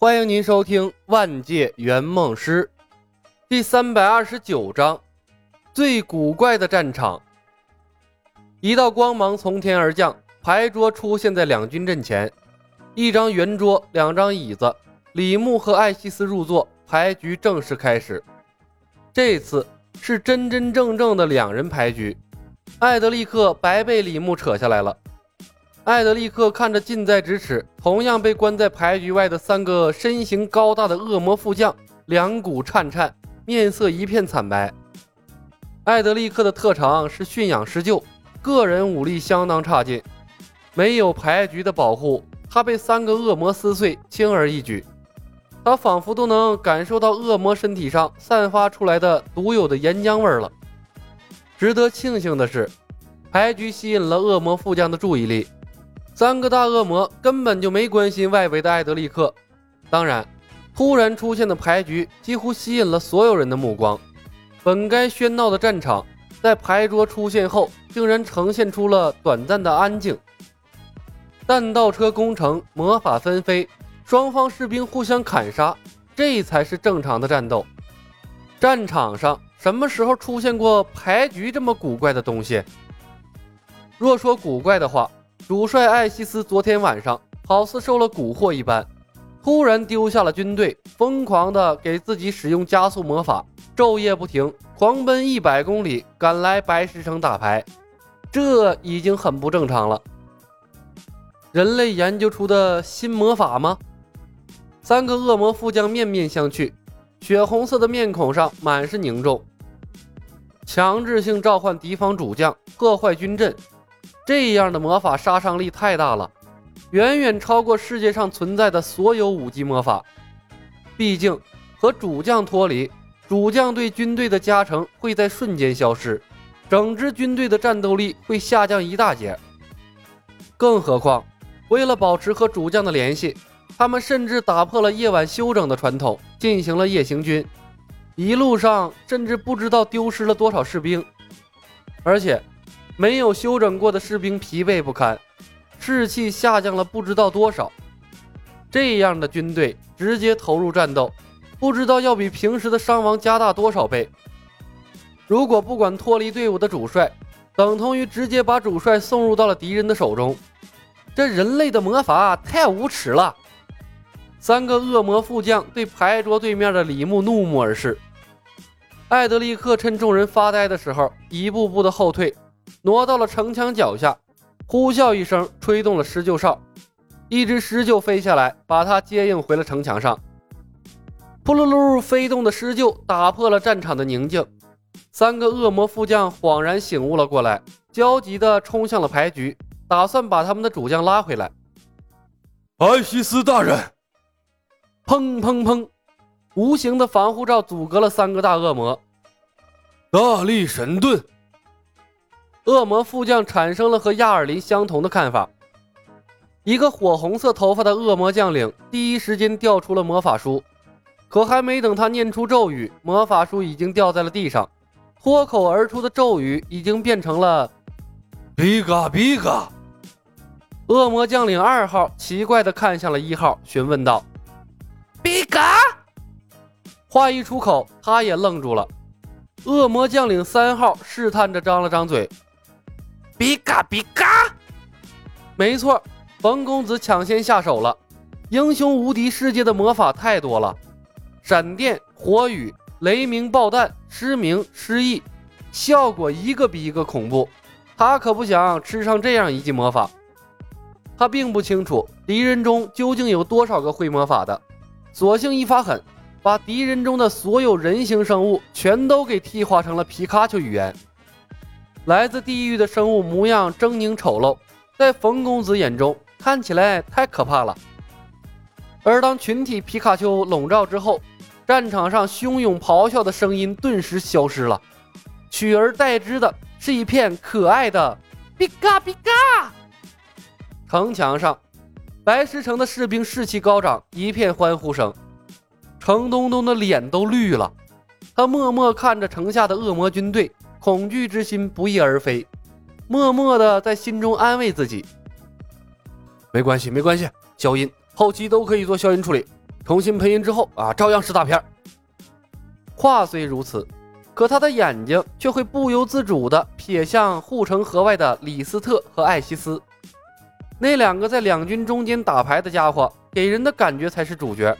欢迎您收听《万界圆梦师》第三百二十九章：最古怪的战场。一道光芒从天而降，牌桌出现在两军阵前。一张圆桌，两张椅子，李牧和艾希斯入座，牌局正式开始。这次是真真正正的两人牌局。艾德利克白被李牧扯下来了。艾德利克看着近在咫尺、同样被关在牌局外的三个身形高大的恶魔副将，两股颤颤，面色一片惨白。艾德利克的特长是驯养施救，个人武力相当差劲，没有牌局的保护，他被三个恶魔撕碎，轻而易举。他仿佛都能感受到恶魔身体上散发出来的独有的岩浆味了。值得庆幸的是，牌局吸引了恶魔副将的注意力。三个大恶魔根本就没关心外围的艾德利克，当然，突然出现的牌局几乎吸引了所有人的目光。本该喧闹的战场，在牌桌出现后，竟然呈现出了短暂的安静。弹道车攻城，魔法纷飞，双方士兵互相砍杀，这才是正常的战斗。战场上什么时候出现过牌局这么古怪的东西？若说古怪的话，主帅艾希斯昨天晚上好似受了蛊惑一般，突然丢下了军队，疯狂的给自己使用加速魔法，昼夜不停，狂奔一百公里赶来白石城打牌，这已经很不正常了。人类研究出的新魔法吗？三个恶魔副将面面相觑，血红色的面孔上满是凝重。强制性召唤敌方主将，破坏军阵。这样的魔法杀伤力太大了，远远超过世界上存在的所有五级魔法。毕竟和主将脱离，主将对军队的加成会在瞬间消失，整支军队的战斗力会下降一大截。更何况，为了保持和主将的联系，他们甚至打破了夜晚休整的传统，进行了夜行军。一路上甚至不知道丢失了多少士兵，而且。没有休整过的士兵疲惫不堪，士气下降了不知道多少。这样的军队直接投入战斗，不知道要比平时的伤亡加大多少倍。如果不管脱离队伍的主帅，等同于直接把主帅送入到了敌人的手中。这人类的魔法太无耻了！三个恶魔副将对牌桌对面的李牧怒目而视。艾德利克趁众人发呆的时候，一步步的后退。挪到了城墙脚下，呼啸一声，吹动了施救哨，一只狮鹫飞下来，把他接应回了城墙上。扑噜噜，飞动的狮鹫打破了战场的宁静。三个恶魔副将恍然醒悟了过来，焦急地冲向了牌局，打算把他们的主将拉回来。艾西斯大人！砰砰砰，无形的防护罩阻隔了三个大恶魔。大力神盾。恶魔副将产生了和亚尔林相同的看法。一个火红色头发的恶魔将领第一时间调出了魔法书，可还没等他念出咒语，魔法书已经掉在了地上。脱口而出的咒语已经变成了“比嘎比嘎”。恶魔将领二号奇怪地看向了一号，询问道：“比嘎？”话一出口，他也愣住了。恶魔将领三号试探着张了张嘴。比嘎比嘎，没错，冯公子抢先下手了。英雄无敌世界的魔法太多了，闪电、火雨、雷鸣、爆弹、失明、失忆，效果一个比一个恐怖。他可不想吃上这样一记魔法。他并不清楚敌人中究竟有多少个会魔法的，索性一发狠，把敌人中的所有人形生物全都给替换成了皮卡丘语言。来自地狱的生物模样狰狞丑陋，在冯公子眼中看起来太可怕了。而当群体皮卡丘笼罩之后，战场上汹涌咆哮的声音顿时消失了，取而代之的是一片可爱的“比嘎比嘎”。城墙上，白石城的士兵士气高涨，一片欢呼声。程东东的脸都绿了，他默默看着城下的恶魔军队。恐惧之心不翼而飞，默默的在心中安慰自己：“没关系，没关系，消音后期都可以做消音处理。重新配音之后啊，照样是大片。话虽如此，可他的眼睛却会不由自主地瞥向护城河外的李斯特和艾希斯，那两个在两军中间打牌的家伙，给人的感觉才是主角。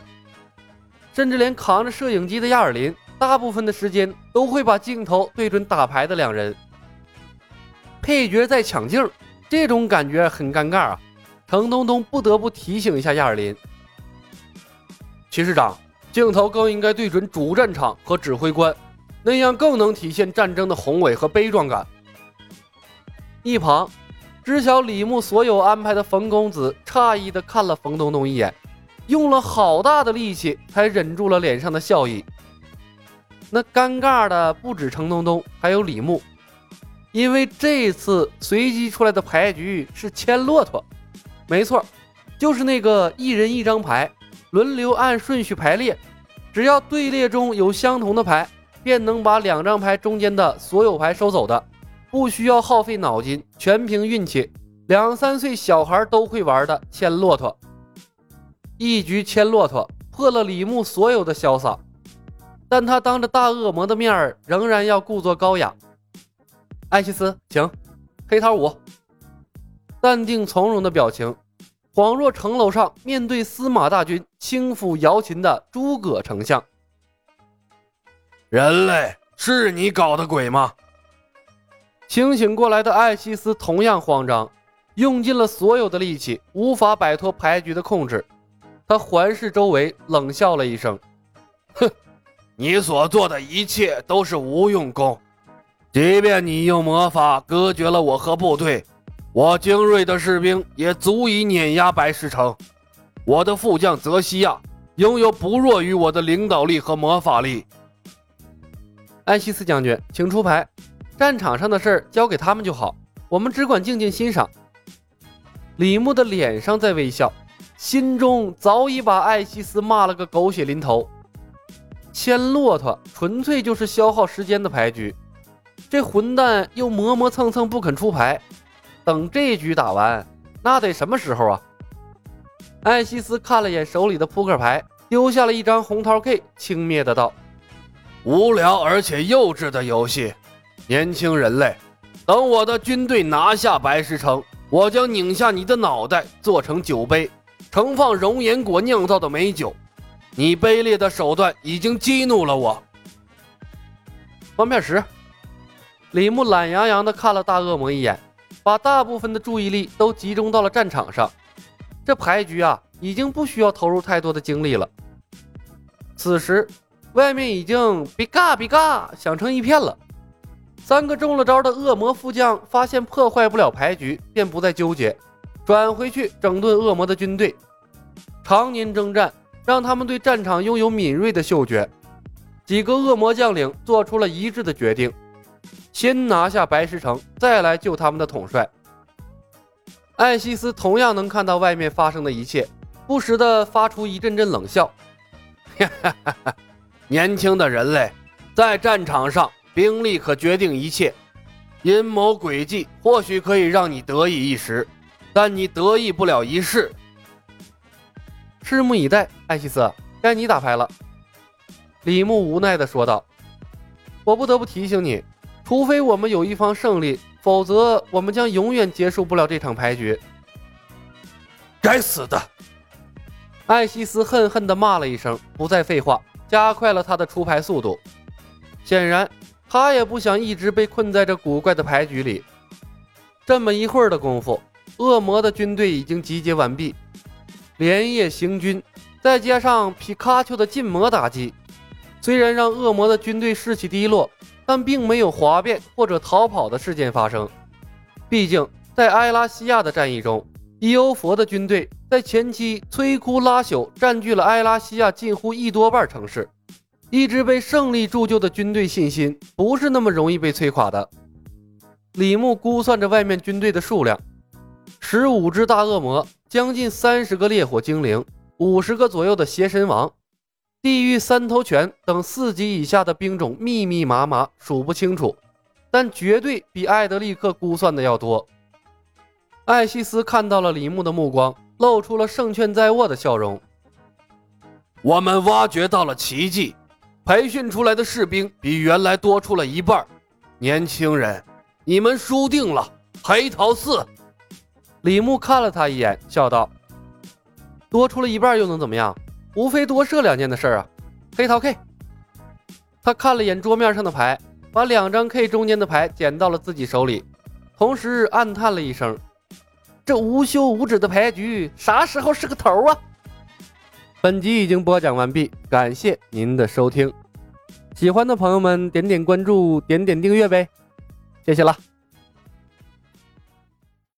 甚至连扛着摄影机的亚尔林，大部分的时间都会把镜头对准打牌的两人。配角在抢镜，这种感觉很尴尬啊！程东东不得不提醒一下亚尔林，齐师长，镜头更应该对准主战场和指挥官，那样更能体现战争的宏伟和悲壮感。一旁，知晓李牧所有安排的冯公子诧异地看了冯东东一眼。用了好大的力气才忍住了脸上的笑意。那尴尬的不止程东东，还有李牧，因为这次随机出来的牌局是牵骆驼，没错，就是那个一人一张牌，轮流按顺序排列，只要队列中有相同的牌，便能把两张牌中间的所有牌收走的，不需要耗费脑筋，全凭运气，两三岁小孩都会玩的牵骆驼。一局牵骆驼破了李牧所有的潇洒，但他当着大恶魔的面儿仍然要故作高雅。艾希斯，请黑桃五，淡定从容的表情，恍若城楼上面对司马大军轻抚瑶琴的诸葛丞相。人类是你搞的鬼吗？清醒过来的艾希斯同样慌张，用尽了所有的力气，无法摆脱牌局的控制。他环视周围，冷笑了一声：“哼，你所做的一切都是无用功。即便你用魔法隔绝了我和部队，我精锐的士兵也足以碾压白石城。我的副将泽西亚拥有不弱于我的领导力和魔法力。”艾希斯将军，请出牌。战场上的事儿交给他们就好，我们只管静静欣赏。李牧的脸上在微笑。心中早已把艾希斯骂了个狗血淋头。牵骆驼纯粹就是消耗时间的牌局，这混蛋又磨磨蹭蹭不肯出牌，等这局打完，那得什么时候啊？艾希斯看了眼手里的扑克牌，丢下了一张红桃 K，轻蔑的道：“无聊而且幼稚的游戏，年轻人类，等我的军队拿下白石城，我将拧下你的脑袋，做成酒杯。”盛放熔岩果酿造的美酒，你卑劣的手段已经激怒了我。方片十，李牧懒洋洋地看了大恶魔一眼，把大部分的注意力都集中到了战场上。这牌局啊，已经不需要投入太多的精力了。此时，外面已经比嘎比嘎响成一片了。三个中了招的恶魔副将发现破坏不了牌局，便不再纠结。转回去整顿恶魔的军队，常年征战让他们对战场拥有敏锐的嗅觉。几个恶魔将领做出了一致的决定：先拿下白石城，再来救他们的统帅。艾希斯同样能看到外面发生的一切，不时地发出一阵阵冷笑：“哈哈哈哈年轻的人类，在战场上兵力可决定一切，阴谋诡计或许可以让你得意一时。”但你得意不了一世，拭目以待。艾希斯，该你打牌了。”李牧无奈地说道。“我不得不提醒你，除非我们有一方胜利，否则我们将永远结束不了这场牌局。”该死的！艾希斯恨恨地骂了一声，不再废话，加快了他的出牌速度。显然，他也不想一直被困在这古怪的牌局里。这么一会儿的功夫。恶魔的军队已经集结完毕，连夜行军，再加上皮卡丘的禁魔打击，虽然让恶魔的军队士气低落，但并没有哗变或者逃跑的事件发生。毕竟，在埃拉西亚的战役中，伊欧佛的军队在前期摧枯拉朽，占据了埃拉西亚近乎一多半城市。一支被胜利铸就的军队信心不是那么容易被摧垮的。李牧估算着外面军队的数量。十五只大恶魔，将近三十个烈火精灵，五十个左右的邪神王，地狱三头犬等四级以下的兵种密密麻麻，数不清楚，但绝对比艾德利克估算的要多。艾希斯看到了李牧的目光，露出了胜券在握的笑容。我们挖掘到了奇迹，培训出来的士兵比原来多出了一半。年轻人，你们输定了！黑桃四。李牧看了他一眼，笑道：“多出了一半又能怎么样？无非多射两箭的事儿啊！”黑桃 K。他看了眼桌面上的牌，把两张 K 中间的牌捡到了自己手里，同时暗叹了一声：“这无休无止的牌局，啥时候是个头啊？”本集已经播讲完毕，感谢您的收听。喜欢的朋友们点点关注，点点订阅呗，谢谢了。